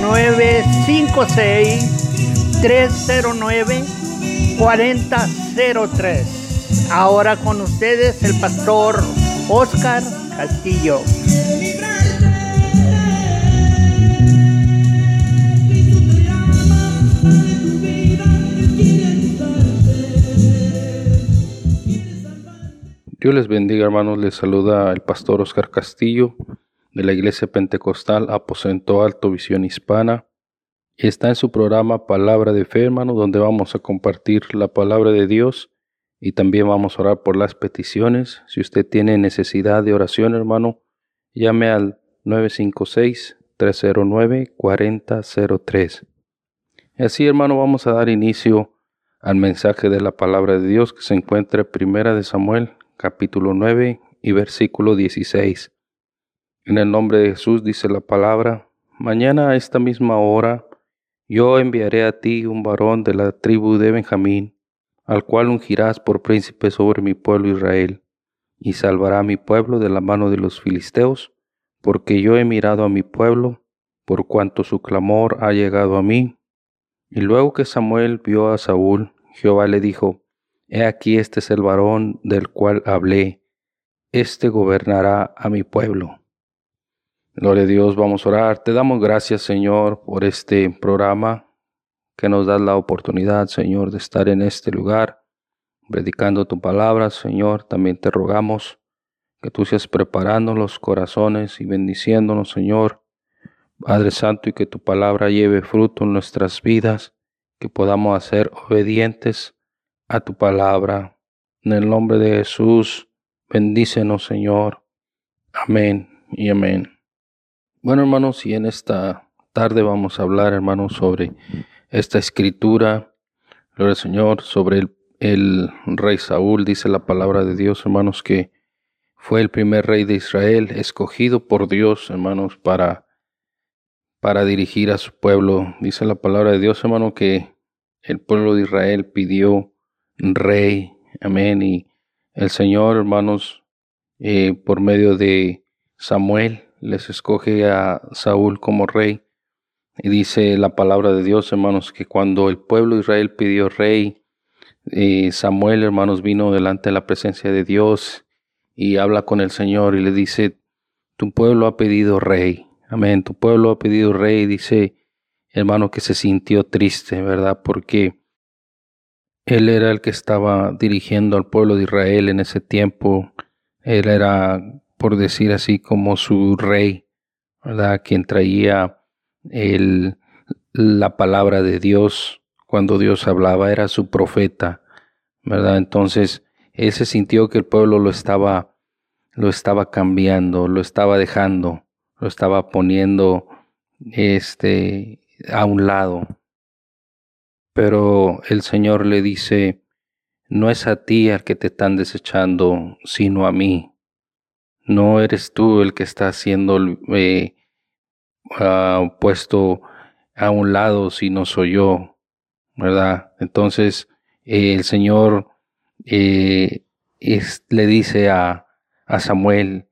956-309-4003. Ahora con ustedes el pastor Oscar Castillo. Dios les bendiga hermanos, les saluda el pastor Oscar Castillo de la Iglesia Pentecostal Aposento Alto Visión Hispana. Está en su programa Palabra de Fe, hermano, donde vamos a compartir la palabra de Dios y también vamos a orar por las peticiones. Si usted tiene necesidad de oración, hermano, llame al 956-309-4003. Y así, hermano, vamos a dar inicio al mensaje de la palabra de Dios que se encuentra en Primera de Samuel, capítulo 9 y versículo 16. En el nombre de Jesús dice la palabra, mañana a esta misma hora yo enviaré a ti un varón de la tribu de Benjamín, al cual ungirás por príncipe sobre mi pueblo Israel, y salvará a mi pueblo de la mano de los filisteos, porque yo he mirado a mi pueblo, por cuanto su clamor ha llegado a mí. Y luego que Samuel vio a Saúl, Jehová le dijo, He aquí este es el varón del cual hablé, este gobernará a mi pueblo. Gloria a Dios, vamos a orar. Te damos gracias, Señor, por este programa que nos da la oportunidad, Señor, de estar en este lugar, predicando tu palabra, Señor. También te rogamos que tú seas preparando los corazones y bendiciéndonos, Señor. Padre Santo, y que tu palabra lleve fruto en nuestras vidas, que podamos ser obedientes a tu palabra. En el nombre de Jesús, bendícenos, Señor. Amén y amén. Bueno, hermanos, y en esta tarde vamos a hablar, hermanos, sobre esta escritura, gloria Señor, sobre el, el, rey Saúl, dice la palabra de Dios, hermanos, que fue el primer rey de Israel, escogido por Dios, hermanos, para, para dirigir a su pueblo. Dice la palabra de Dios, hermano, que el pueblo de Israel pidió rey, amén, y el Señor, hermanos, eh, por medio de Samuel, les escoge a Saúl como rey. Y dice la palabra de Dios, hermanos, que cuando el pueblo de Israel pidió rey, eh, Samuel, hermanos, vino delante de la presencia de Dios y habla con el Señor y le dice, tu pueblo ha pedido rey. Amén, tu pueblo ha pedido rey. Dice, hermano, que se sintió triste, ¿verdad? Porque él era el que estaba dirigiendo al pueblo de Israel en ese tiempo. Él era por decir así, como su rey, ¿verdad? Quien traía el, la palabra de Dios cuando Dios hablaba, era su profeta, ¿verdad? Entonces, él se sintió que el pueblo lo estaba, lo estaba cambiando, lo estaba dejando, lo estaba poniendo este, a un lado. Pero el Señor le dice, no es a ti al que te están desechando, sino a mí. No eres tú el que está siendo eh, uh, puesto a un lado, sino soy yo, ¿verdad? Entonces eh, el Señor eh, le dice a, a Samuel,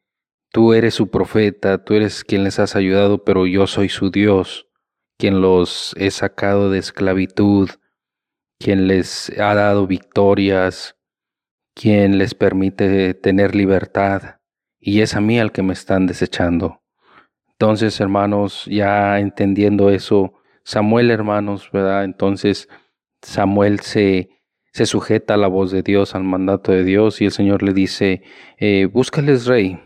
tú eres su profeta, tú eres quien les has ayudado, pero yo soy su Dios, quien los he sacado de esclavitud, quien les ha dado victorias, quien les permite tener libertad y es a mí al que me están desechando. Entonces, hermanos, ya entendiendo eso, Samuel, hermanos, ¿verdad? Entonces, Samuel se, se sujeta a la voz de Dios, al mandato de Dios, y el Señor le dice, eh, búscales rey,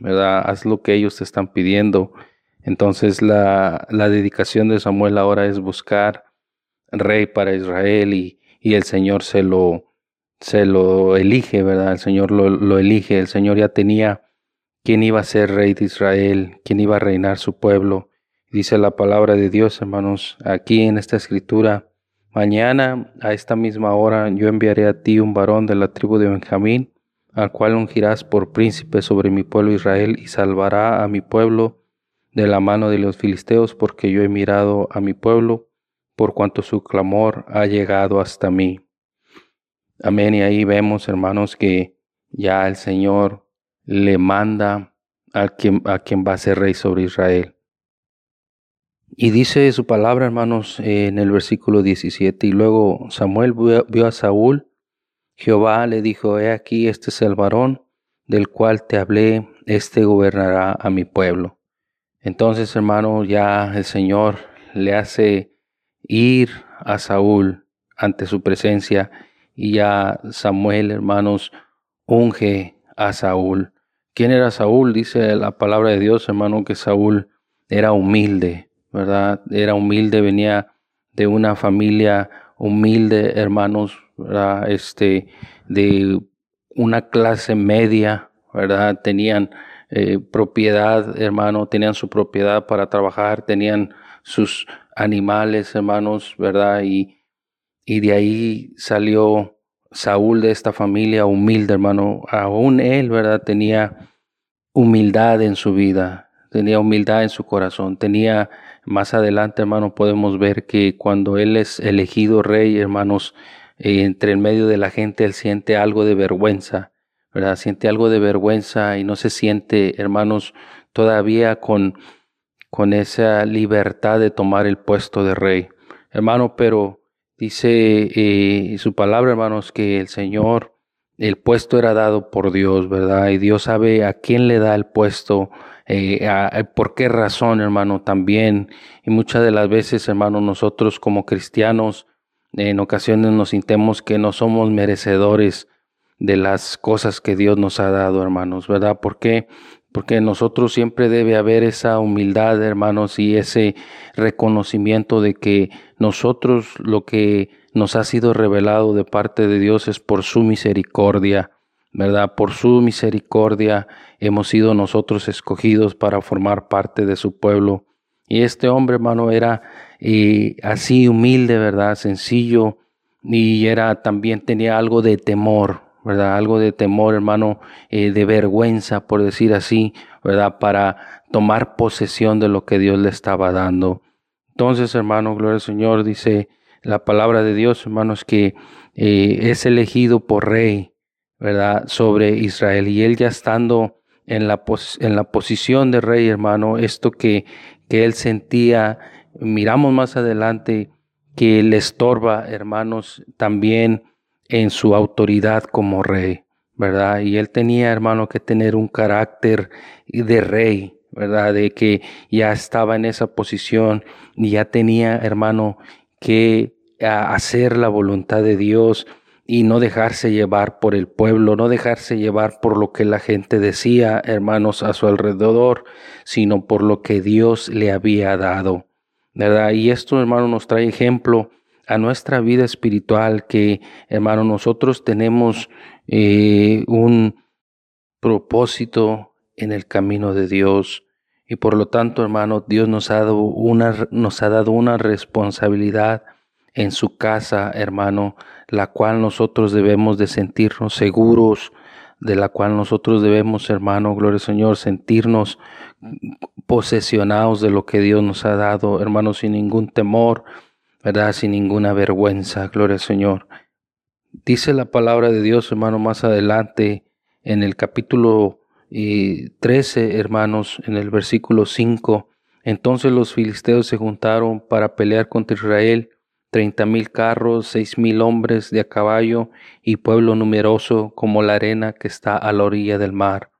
¿verdad? Haz lo que ellos te están pidiendo. Entonces, la, la dedicación de Samuel ahora es buscar rey para Israel y, y el Señor se lo, se lo elige, ¿verdad? El Señor lo, lo elige, el Señor ya tenía quién iba a ser rey de Israel, quién iba a reinar su pueblo. Dice la palabra de Dios, hermanos, aquí en esta escritura, mañana a esta misma hora yo enviaré a ti un varón de la tribu de Benjamín, al cual ungirás por príncipe sobre mi pueblo Israel y salvará a mi pueblo de la mano de los filisteos, porque yo he mirado a mi pueblo, por cuanto su clamor ha llegado hasta mí. Amén. Y ahí vemos, hermanos, que ya el Señor le manda a quien, a quien va a ser rey sobre Israel. Y dice su palabra, hermanos, en el versículo 17, y luego Samuel vio a Saúl, Jehová le dijo, he aquí, este es el varón del cual te hablé, este gobernará a mi pueblo. Entonces, hermano, ya el Señor le hace ir a Saúl ante su presencia y ya Samuel, hermanos, unge a Saúl. ¿Quién era Saúl? Dice la palabra de Dios, hermano, que Saúl era humilde, ¿verdad? Era humilde, venía de una familia humilde, hermanos. Este, de una clase media, ¿verdad? Tenían eh, propiedad, hermano, tenían su propiedad para trabajar, tenían sus animales, hermanos, ¿verdad? Y, y de ahí salió Saúl de esta familia humilde, hermano. Aún él, ¿verdad? Tenía humildad en su vida, tenía humildad en su corazón, tenía más adelante, hermano, podemos ver que cuando él es elegido rey, hermanos, eh, entre el medio de la gente, él siente algo de vergüenza, ¿verdad? Siente algo de vergüenza y no se siente, hermanos, todavía con, con esa libertad de tomar el puesto de rey. Hermano, pero dice eh, su palabra, hermanos, que el Señor el puesto era dado por Dios, ¿verdad? Y Dios sabe a quién le da el puesto, eh, por qué razón, hermano, también. Y muchas de las veces, hermano, nosotros como cristianos, en ocasiones nos sintemos que no somos merecedores de las cosas que Dios nos ha dado, hermanos, ¿verdad? ¿Por qué? Porque nosotros siempre debe haber esa humildad, hermanos, y ese reconocimiento de que nosotros lo que nos ha sido revelado de parte de Dios es por su misericordia, ¿verdad? Por su misericordia hemos sido nosotros escogidos para formar parte de su pueblo. Y este hombre, hermano, era eh, así humilde, ¿verdad? Sencillo y era también tenía algo de temor, ¿verdad? Algo de temor, hermano, eh, de vergüenza, por decir así, ¿verdad? Para tomar posesión de lo que Dios le estaba dando. Entonces, hermano, gloria al Señor, dice la palabra de Dios, hermanos, que eh, es elegido por rey, ¿verdad? Sobre Israel. Y él ya estando en la, en la posición de rey, hermano, esto que, que él sentía, miramos más adelante, que le estorba, hermanos, también en su autoridad como rey, ¿verdad? Y él tenía, hermano, que tener un carácter de rey, ¿verdad? De que ya estaba en esa posición y ya tenía, hermano, que hacer la voluntad de Dios y no dejarse llevar por el pueblo, no dejarse llevar por lo que la gente decía, hermanos, a su alrededor, sino por lo que Dios le había dado. ¿Verdad? Y esto, hermano, nos trae ejemplo a nuestra vida espiritual que, hermano, nosotros tenemos eh, un propósito en el camino de Dios. Y por lo tanto, hermano, Dios nos ha dado una, nos ha dado una responsabilidad en su casa, hermano, la cual nosotros debemos de sentirnos seguros, de la cual nosotros debemos, hermano, gloria al Señor, sentirnos posesionados de lo que Dios nos ha dado, hermano, sin ningún temor, ¿verdad? Sin ninguna vergüenza, gloria al Señor. Dice la palabra de Dios, hermano, más adelante en el capítulo 13, hermanos, en el versículo 5. Entonces los filisteos se juntaron para pelear contra Israel, treinta mil carros, seis mil hombres de a caballo y pueblo numeroso como la arena que está a la orilla del mar.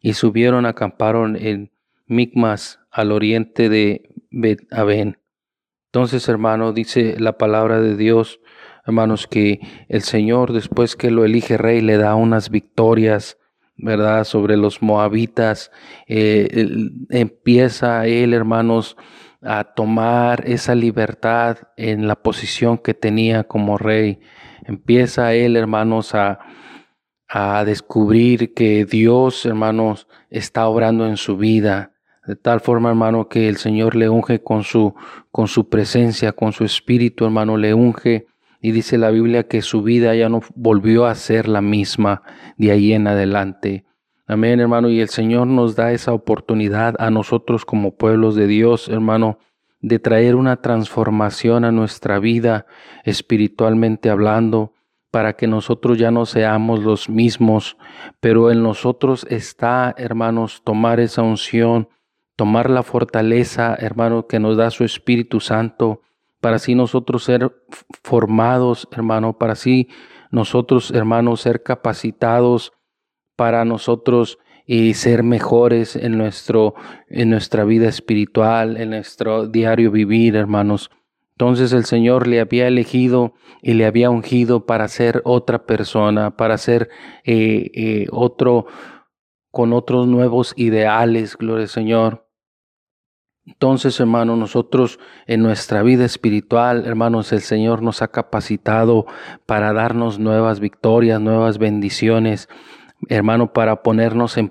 Y subieron, acamparon en Micmas, al oriente de bet Entonces, hermano, dice la palabra de Dios, hermanos, que el Señor, después que lo elige rey, le da unas victorias ¿verdad? Sobre los moabitas. Eh, empieza él, hermanos, a tomar esa libertad en la posición que tenía como rey. Empieza él, hermanos, a, a descubrir que Dios, hermanos, está obrando en su vida. De tal forma, hermano, que el Señor le unge con su, con su presencia, con su espíritu, hermano, le unge. Y dice la Biblia que su vida ya no volvió a ser la misma de ahí en adelante. Amén, hermano. Y el Señor nos da esa oportunidad a nosotros como pueblos de Dios, hermano, de traer una transformación a nuestra vida espiritualmente hablando, para que nosotros ya no seamos los mismos, pero en nosotros está, hermanos, tomar esa unción, tomar la fortaleza, hermano, que nos da su Espíritu Santo, para así nosotros ser formados, hermano, para así nosotros, hermanos, ser capacitados para nosotros y ser mejores en, nuestro, en nuestra vida espiritual, en nuestro diario vivir, hermanos. Entonces el Señor le había elegido y le había ungido para ser otra persona, para ser eh, eh, otro, con otros nuevos ideales, gloria al Señor. Entonces, hermano, nosotros en nuestra vida espiritual, hermanos, el Señor nos ha capacitado para darnos nuevas victorias, nuevas bendiciones hermano, para ponernos en,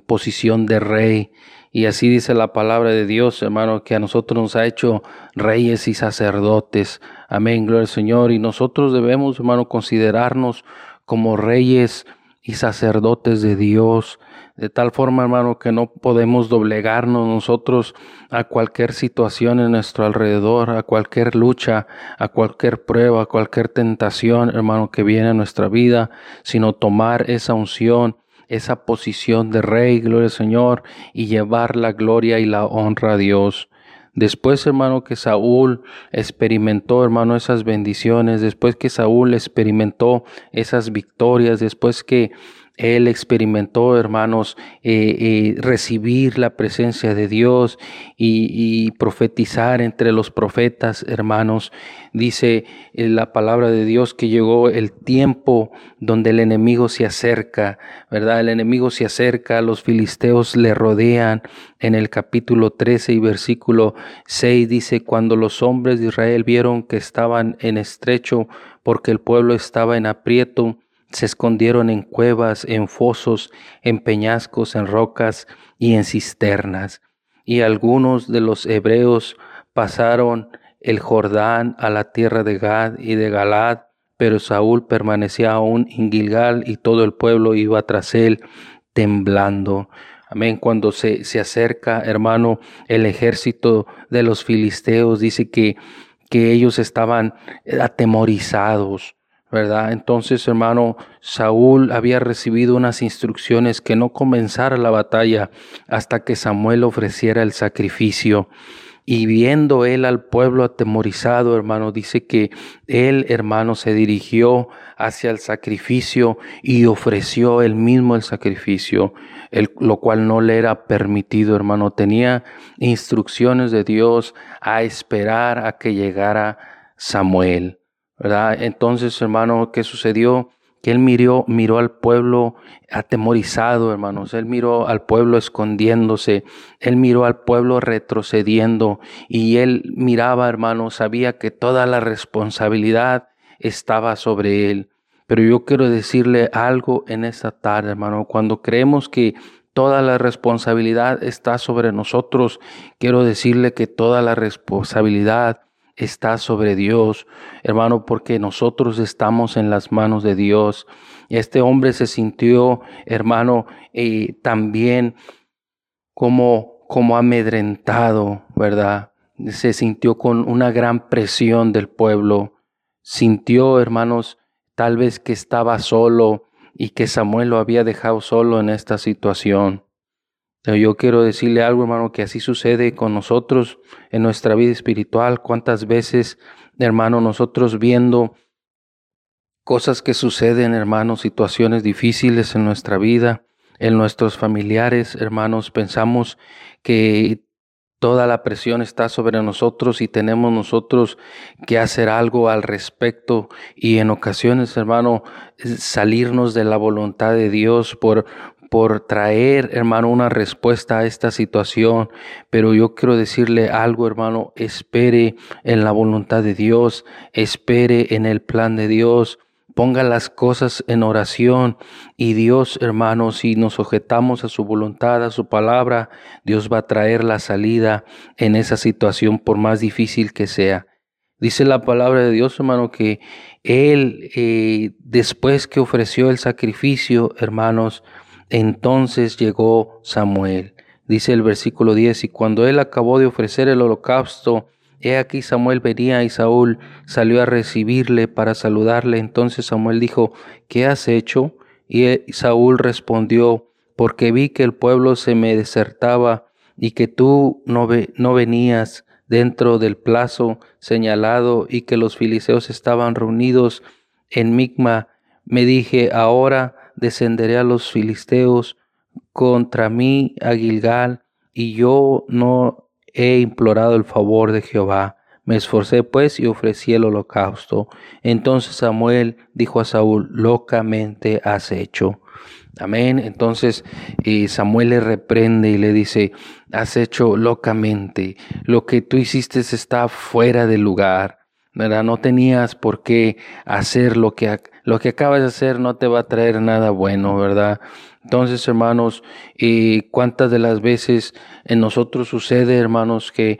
posición de rey. Y así dice la palabra de Dios, hermano, que a nosotros nos ha hecho reyes y sacerdotes. Amén, gloria al Señor. Y nosotros debemos, hermano, considerarnos como reyes y sacerdotes de Dios. De tal forma, hermano, que no podemos doblegarnos nosotros a cualquier situación en nuestro alrededor, a cualquier lucha, a cualquier prueba, a cualquier tentación, hermano, que viene a nuestra vida, sino tomar esa unción, esa posición de rey, gloria al Señor, y llevar la gloria y la honra a Dios. Después, hermano, que Saúl experimentó, hermano, esas bendiciones, después que Saúl experimentó esas victorias, después que él experimentó, hermanos, eh, eh, recibir la presencia de Dios y, profetizar entre los profetas, hermanos. Dice eh, la palabra de Dios que llegó el tiempo donde el enemigo se acerca, ¿verdad? El enemigo se acerca, los filisteos le rodean. En el capítulo 13 y versículo 6 dice, cuando los hombres de Israel vieron que estaban en estrecho porque el pueblo estaba en aprieto, se escondieron en cuevas, en fosos, en peñascos, en rocas y en cisternas. Y algunos de los hebreos pasaron el Jordán a la tierra de Gad y de Galad, pero Saúl permanecía aún en Gilgal y todo el pueblo iba tras él temblando. Amén. Cuando se, se acerca, hermano, el ejército de los filisteos, dice que, que ellos estaban atemorizados ¿verdad? Entonces, hermano, Saúl había recibido unas instrucciones que no comenzara la batalla hasta que Samuel ofreciera el sacrificio. Y viendo él al pueblo atemorizado, hermano, dice que él, hermano, se dirigió hacia el sacrificio y ofreció él mismo el sacrificio, lo cual no le era permitido, hermano. Tenía instrucciones de Dios a esperar a que llegara Samuel. Entonces, hermano, ¿qué sucedió? Que él miró, miró al pueblo atemorizado, hermanos. Él miró al pueblo escondiéndose. Él miró al pueblo retrocediendo. Y él miraba, hermano, sabía que toda la responsabilidad estaba sobre él. Pero yo quiero decirle algo en esta tarde, hermano. Cuando creemos que toda la responsabilidad está sobre nosotros, quiero decirle que toda la responsabilidad está sobre Dios, hermano, porque nosotros estamos en las manos de Dios. Este hombre se sintió, hermano, eh, también como, como amedrentado, ¿verdad? Se sintió con una gran presión del pueblo. Sintió, hermanos, tal vez que estaba solo y que Samuel lo había dejado solo en esta situación. Yo quiero decirle algo, hermano, que así sucede con nosotros en nuestra vida espiritual. ¿Cuántas veces, hermano, nosotros viendo cosas que suceden, hermano, situaciones difíciles en nuestra vida, en nuestros familiares, hermanos, pensamos que toda la presión está sobre nosotros y tenemos nosotros que hacer algo al respecto y en ocasiones, hermano, salirnos de la voluntad de Dios por por traer, hermano, una respuesta a esta situación, pero yo quiero decirle algo, hermano, espere en la voluntad de Dios, espere en el plan de Dios, ponga las cosas en oración y Dios, hermanos, si nos sujetamos a su voluntad, a su palabra, Dios va a traer la salida en esa situación por más difícil que sea. Dice la palabra de Dios, hermano, que Él, eh, después que ofreció el sacrificio, hermanos, entonces llegó Samuel. Dice el versículo 10, y cuando Él acabó de ofrecer el holocausto, He aquí Samuel venía y Saúl salió a recibirle para saludarle. Entonces Samuel dijo, ¿qué has hecho? Y Saúl respondió, porque vi que el pueblo se me desertaba y que tú no, no venías dentro del plazo señalado y que los filisteos estaban reunidos en Micma. Me dije, ahora descenderé a los filisteos contra mí a Gilgal y yo no he implorado el favor de Jehová. Me esforcé pues y ofrecí el holocausto. Entonces Samuel dijo a Saúl, locamente has hecho. Amén. Entonces Samuel le reprende y le dice, has hecho locamente. Lo que tú hiciste está fuera de lugar. ¿verdad? No tenías por qué hacer lo que, lo que acabas de hacer, no te va a traer nada bueno, ¿verdad? Entonces, hermanos, y cuántas de las veces en nosotros sucede, hermanos, que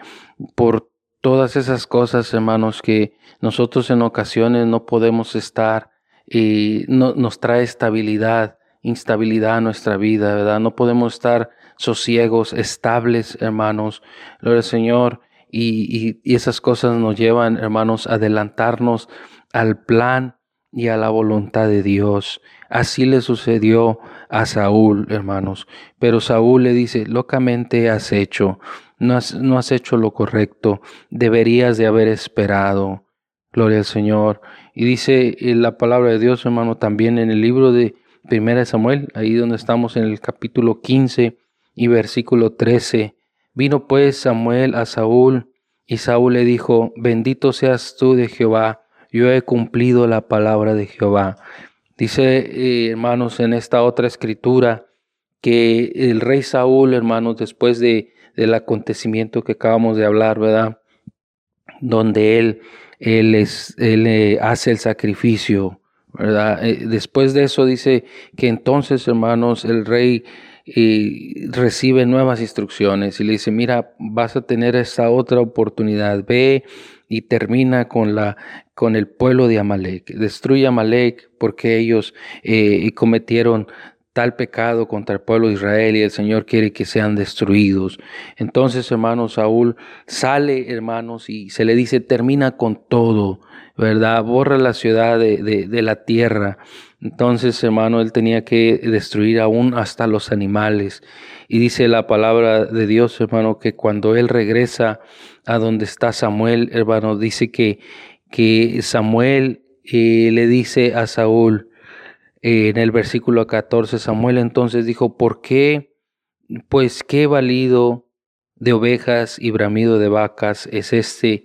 por todas esas cosas, hermanos, que nosotros en ocasiones no podemos estar y no, nos trae estabilidad, instabilidad a nuestra vida, ¿verdad? No podemos estar sosiegos, estables, hermanos. Gloria al Señor. Y, y esas cosas nos llevan, hermanos, a adelantarnos al plan y a la voluntad de Dios. Así le sucedió a Saúl, hermanos. Pero Saúl le dice, locamente has hecho, no has, no has hecho lo correcto, deberías de haber esperado. Gloria al Señor. Y dice eh, la palabra de Dios, hermano, también en el libro de Primera Samuel, ahí donde estamos en el capítulo 15 y versículo 13. Vino pues Samuel a Saúl, y Saúl le dijo, bendito seas tú de Jehová, yo he cumplido la palabra de Jehová. Dice, eh, hermanos, en esta otra escritura, que el rey Saúl, hermanos, después de, del acontecimiento que acabamos de hablar, ¿verdad? Donde él, él, es, él eh, hace el sacrificio, ¿verdad? Eh, después de eso dice que entonces, hermanos, el rey recibe nuevas instrucciones y le dice, mira, vas a tener esta otra oportunidad, ve y termina con la con el pueblo de Amalek. Destruye Amalek porque ellos eh, cometieron tal pecado contra el pueblo de Israel y el Señor quiere que sean destruidos. Entonces, hermanos, Saúl sale, hermanos, y se le dice, termina con todo, ¿verdad? Borra la ciudad de, de la tierra. Entonces, hermano, él tenía que destruir aún hasta los animales. Y dice la palabra de Dios, hermano, que cuando él regresa a donde está Samuel, hermano, dice que que Samuel eh, le dice a Saúl eh, en el versículo 14, Samuel entonces dijo, ¿por qué? Pues qué valido de ovejas y bramido de vacas es este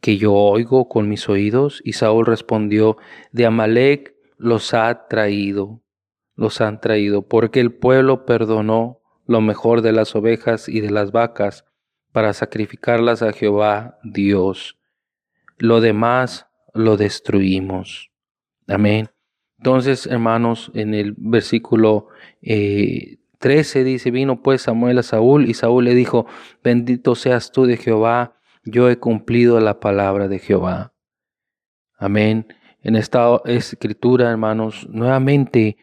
que yo oigo con mis oídos? Y Saúl respondió, de Amalek los ha traído, los han traído, porque el pueblo perdonó lo mejor de las ovejas y de las vacas para sacrificarlas a Jehová Dios lo demás lo destruimos. Amén. Entonces, hermanos, en el versículo 13 eh, dice, vino pues Samuel a Saúl y Saúl le dijo, bendito seas tú de Jehová, yo he cumplido la palabra de Jehová. Amén. En esta escritura, hermanos, nuevamente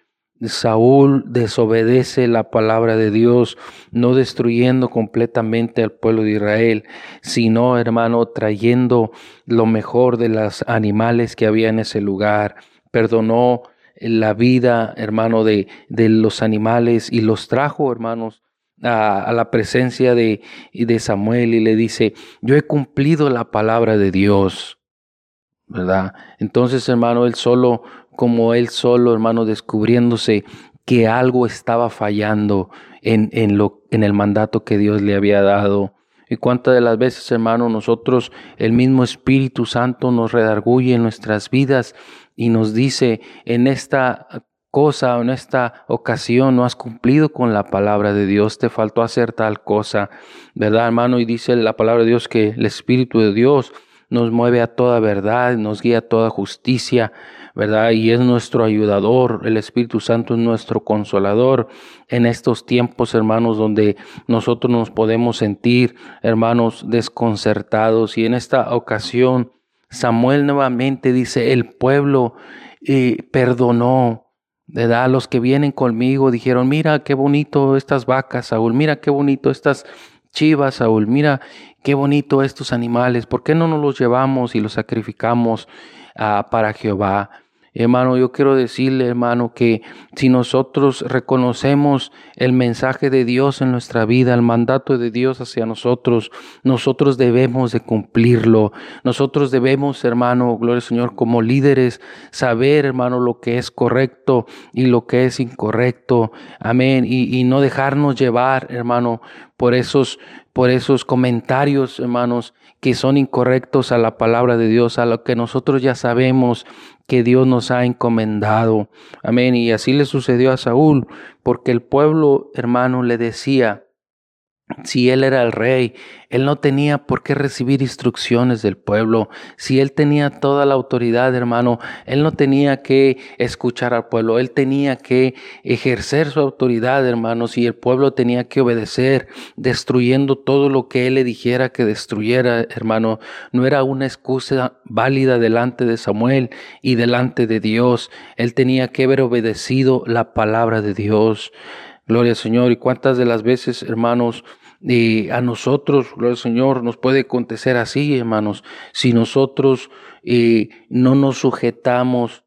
Saúl desobedece la palabra de Dios, no destruyendo completamente al pueblo de Israel, sino, hermano, trayendo lo mejor de los animales que había en ese lugar. Perdonó la vida, hermano, de, de los animales y los trajo, hermanos, a, la presencia de, de Samuel y le dice, yo he cumplido la palabra de Dios. ¿verdad? Entonces, hermano, él solo, como él solo, hermano, descubriéndose que algo estaba fallando en, en, lo, en el mandato que Dios le había dado. Y cuántas de las veces, hermano, nosotros, el mismo Espíritu Santo nos redarguye en nuestras vidas y nos dice, en esta cosa, en esta ocasión no has cumplido con la palabra de Dios, te faltó hacer tal cosa, ¿verdad, hermano? Y dice la palabra de Dios que el Espíritu de Dios nos mueve a toda verdad, nos guía a toda justicia, ¿verdad? Y es nuestro ayudador, el Espíritu Santo es nuestro consolador en estos tiempos, hermanos, donde nosotros nos podemos sentir, hermanos, desconcertados. Y en esta ocasión, Samuel nuevamente dice, el pueblo eh, perdonó, ¿verdad? Los que vienen conmigo dijeron, mira qué bonito estas vacas, Saúl, mira qué bonito estas chivas, Saúl, mira qué bonito estos animales, ¿por qué no nos los llevamos y los sacrificamos ah, para Jehová? Hermano, yo quiero decirle, hermano, que si nosotros reconocemos el mensaje de Dios en nuestra vida, el mandato de Dios hacia nosotros, nosotros debemos de cumplirlo. Nosotros debemos, hermano, gloria al Señor, como líderes, saber, hermano, lo que es correcto y lo que es incorrecto. Amén. Y, y no dejarnos llevar, hermano, por esos, por esos comentarios, hermanos, que son incorrectos a la palabra de Dios, a lo que nosotros ya sabemos que Dios nos ha encomendado. Amén. Y así le sucedió a Saúl, porque el pueblo, hermano, le decía, si él era el rey, él no tenía por qué recibir instrucciones del pueblo. Si él tenía toda la autoridad, hermano, él no tenía que escuchar al pueblo. Él tenía que ejercer su autoridad, hermanos, y el pueblo tenía que obedecer, destruyendo todo lo que él le dijera que destruyera, hermano. No era una excusa válida delante de Samuel y delante de Dios. Él tenía que haber obedecido la palabra de Dios. Gloria al Señor. Y cuántas de las veces, hermanos, y a nosotros, gloria al Señor, nos puede acontecer así, hermanos, si nosotros eh, no nos sujetamos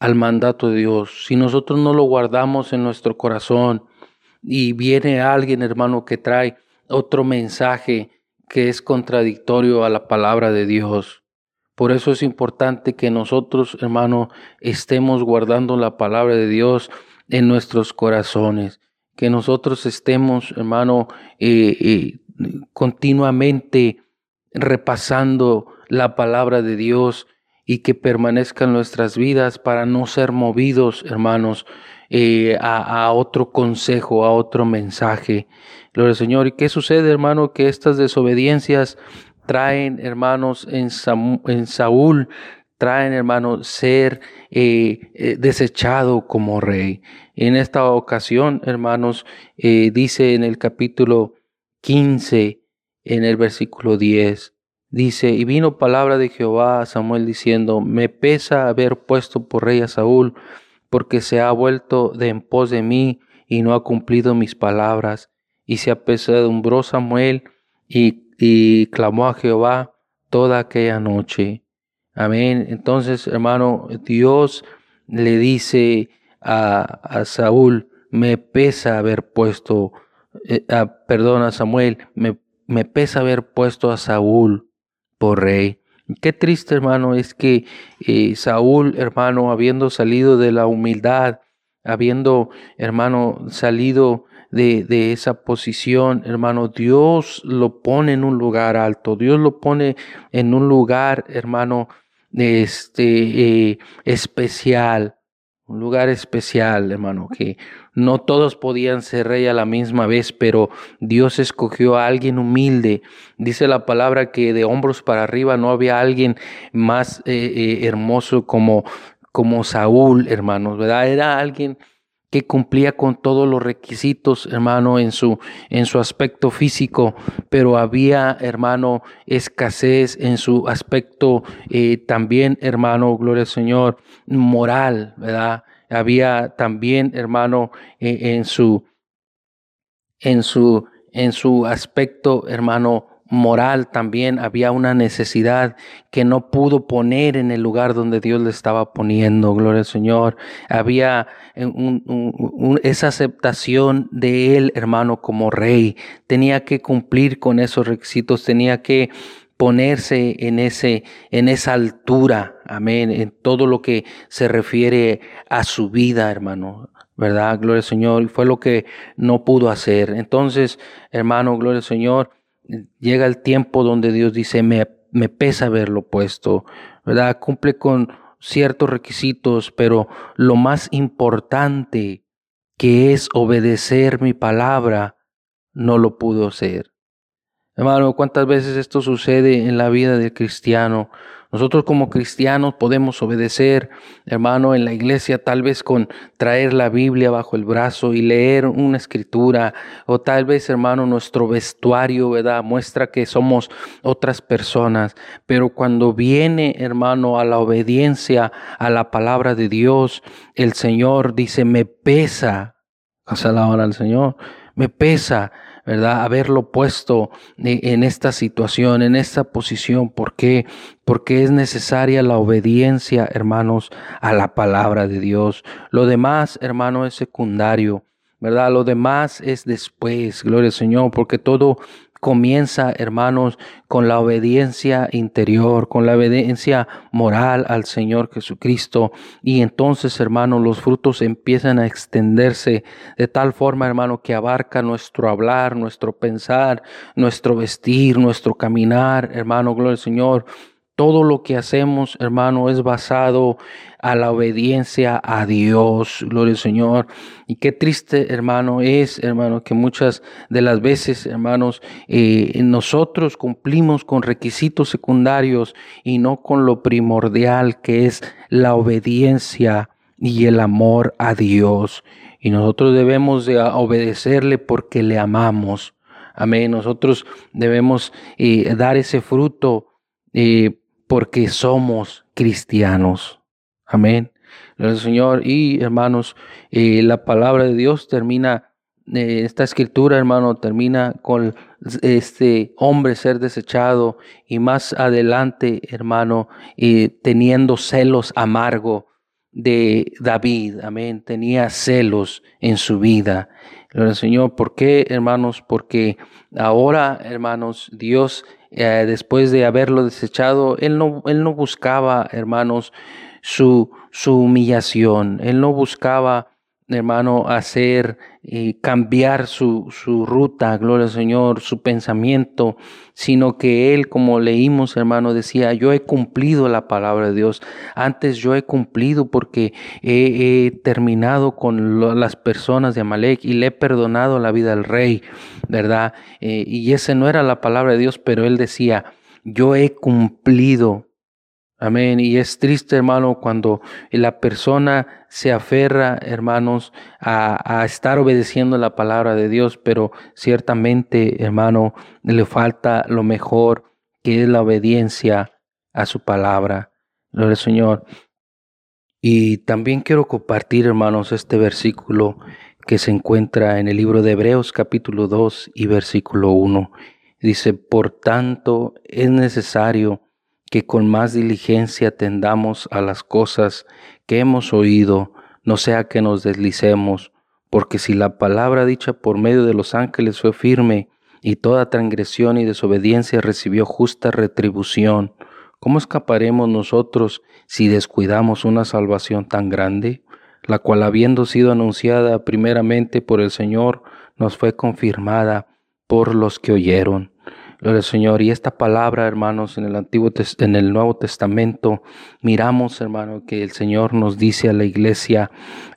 al mandato de Dios, si nosotros no lo guardamos en nuestro corazón y viene alguien, hermano, que trae otro mensaje que es contradictorio a la palabra de Dios. Por eso es importante que nosotros, hermano, estemos guardando la palabra de Dios en nuestros corazones. Que nosotros estemos, hermano, eh, eh, continuamente repasando la palabra de Dios y que permanezca en nuestras vidas para no ser movidos, hermanos, eh, a, otro consejo, a otro mensaje. Gloria al Señor. ¿Y qué sucede, hermano? Que estas desobediencias traen, hermanos, en, en Saúl traen, hermano, ser eh, eh, desechado como rey. En esta ocasión, hermanos, eh, dice en el capítulo 15, en el versículo 10, dice, y vino palabra de Jehová a Samuel diciendo, me pesa haber puesto por rey a Saúl, porque se ha vuelto de en pos de mí y no ha cumplido mis palabras. Y se apesadumbró Samuel y, y clamó a Jehová toda aquella noche. Amén. Entonces, hermano, Dios le dice a, Saúl, me pesa haber puesto, eh, perdón, a Samuel, me, me pesa haber puesto a Saúl por rey. Qué triste, hermano, es que eh, Saúl, hermano, habiendo salido de la humildad, habiendo, hermano, salido de, de, esa posición, hermano, Dios lo pone en un lugar alto, Dios lo pone en un lugar, hermano, este, eh, especial, un lugar especial, hermano, que no todos podían ser rey a la misma vez, pero Dios escogió a alguien humilde. Dice la palabra que de hombros para arriba no había alguien más eh, eh, hermoso como, como Saúl, hermanos, ¿verdad? Era alguien que cumplía con todos los requisitos, hermano, en su, en su aspecto físico, pero había, hermano, escasez en su aspecto eh, también, hermano, gloria al Señor, moral, ¿verdad? Había también, hermano, eh, en su, en su, en su aspecto, hermano, moral también había una necesidad que no pudo poner en el lugar donde Dios le estaba poniendo, gloria al Señor. Había eh, esa aceptación de él, hermano, como rey. Tenía que cumplir con esos requisitos, tenía que ponerse en ese en esa altura, amén, en todo lo que se refiere a su vida, hermano. ¿Verdad? Gloria al Señor. Y fue lo que no pudo hacer. Entonces, hermano, gloria al Señor, llega el tiempo donde Dios dice, me, me pesa haberlo puesto, ¿verdad? Cumple con ciertos requisitos, pero lo más importante que es obedecer mi palabra, no lo pudo hacer. Hermano, ¿cuántas veces esto sucede en la vida del cristiano? Nosotros como cristianos podemos obedecer, hermano, en la iglesia, tal vez con traer la Biblia bajo el brazo y leer una escritura, o tal vez, hermano, nuestro vestuario, ¿verdad? Muestra que somos otras personas. Pero cuando viene, hermano, a la obediencia a la palabra de Dios, el Señor dice, me pesa. Hasta la hora al Señor. Me pesa ¿verdad? Haberlo puesto en esta situación, en esta posición. ¿Por qué? Porque es necesaria la obediencia, hermanos, a la palabra de Dios. Lo demás, hermano, es secundario. ¿verdad? Lo demás es después, gloria al Señor, porque todo comienza, hermanos, con la obediencia interior, con la obediencia moral al Señor Jesucristo. Y entonces, hermanos, los frutos empiezan a extenderse de tal forma, hermano, que abarca nuestro hablar, nuestro pensar, nuestro vestir, nuestro caminar, hermano, gloria al Señor todo lo que hacemos, hermano, es basado a la obediencia a Dios. Gloria al Señor. Y qué triste, hermano, es, hermano, que muchas de las veces, hermanos, eh, nosotros cumplimos con requisitos secundarios y no con lo primordial que es la obediencia y el amor a Dios. Y nosotros debemos de obedecerle porque le amamos. Amén. Nosotros debemos eh, dar ese fruto eh, porque somos cristianos. Amén. El Señor y hermanos, eh, la palabra de Dios termina, eh, esta escritura, hermano, termina con este hombre ser desechado y más adelante, hermano, eh, teniendo celos amargo de David. Amén. Tenía celos en su vida. ¿Por qué, hermanos? Porque ahora, hermanos, Dios eh, después de haberlo desechado, él no, él no buscaba, hermanos, su, su humillación, él no buscaba, hermano, hacer y cambiar su, su ruta, gloria al Señor, su pensamiento, sino que él, como leímos, hermano, decía, yo he cumplido la palabra de Dios. Antes yo he cumplido porque he, terminado con las personas de Amalek y le he perdonado la vida al rey, ¿verdad? Eh, y esa no era la palabra de Dios, pero él decía, yo he cumplido Amén. Y es triste, hermano, cuando la persona se aferra, hermanos, a, estar obedeciendo la palabra de Dios, pero ciertamente, hermano, le falta lo mejor, que es la obediencia a su palabra. Gloria al Señor. Y también quiero compartir, hermanos, este versículo que se encuentra en el libro de Hebreos capítulo 2 y versículo 1. Dice, por tanto, es necesario que con más diligencia atendamos a las cosas que hemos oído, no sea que nos deslicemos, porque si la palabra dicha por medio de los ángeles fue firme, y toda transgresión y desobediencia recibió justa retribución, ¿cómo escaparemos nosotros si descuidamos una salvación tan grande, la cual habiendo sido anunciada primeramente por el Señor, nos fue confirmada por los que oyeron? Gloria Señor. Y esta palabra, hermanos, en el Antiguo en el Nuevo Testamento, miramos, hermano, que el Señor nos dice a la iglesia,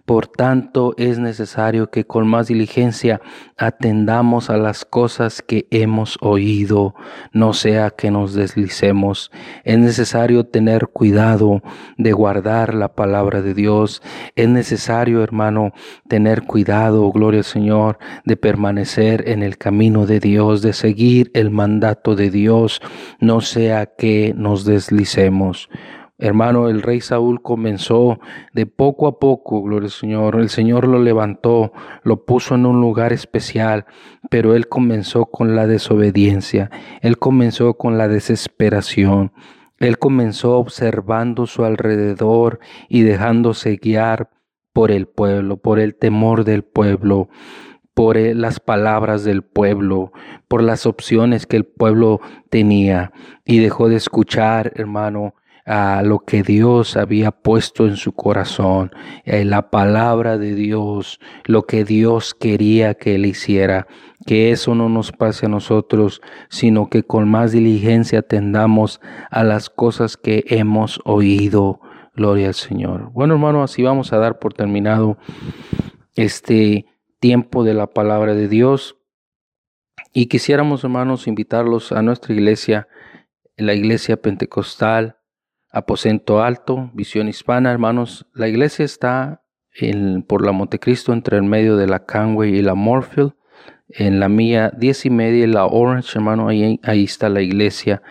por tanto, es necesario que con más diligencia atendamos a las cosas que hemos oído, no sea que nos deslicemos. Es necesario tener cuidado de guardar la palabra de Dios. Es necesario, hermano, tener cuidado, gloria al Señor, de permanecer en el camino de Dios, de seguir el mandato de Dios, no sea que nos deslicemos. Hermano, el rey Saúl comenzó de poco a poco, gloria al Señor. El Señor lo levantó, lo puso en un lugar especial, pero él comenzó con la desobediencia, él comenzó con la desesperación. Él comenzó observando su alrededor y dejándose guiar por el pueblo, por el temor del pueblo, por las palabras del pueblo, por las opciones que el pueblo tenía y dejó de escuchar, hermano, a lo que Dios había puesto en su corazón, eh, la palabra de Dios, lo que Dios quería que él hiciera. Que eso no nos pase a nosotros, sino que con más diligencia atendamos a las cosas que hemos oído. Gloria al Señor. Bueno, hermano, así vamos a dar por terminado este tiempo de la palabra de Dios. Y quisiéramos, hermanos, invitarlos a nuestra iglesia, la iglesia pentecostal, aposento alto, visión hispana, hermanos. La iglesia está en, por la Montecristo entre el medio de la Canway y la Morfield, en la mía diez y media la Orange, hermano, ahí, ahí está la iglesia.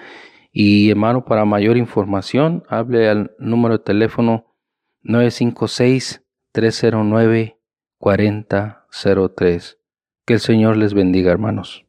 Y hermano, para mayor información, hable al número de teléfono 956-309-4003. Que el Señor les bendiga, hermanos.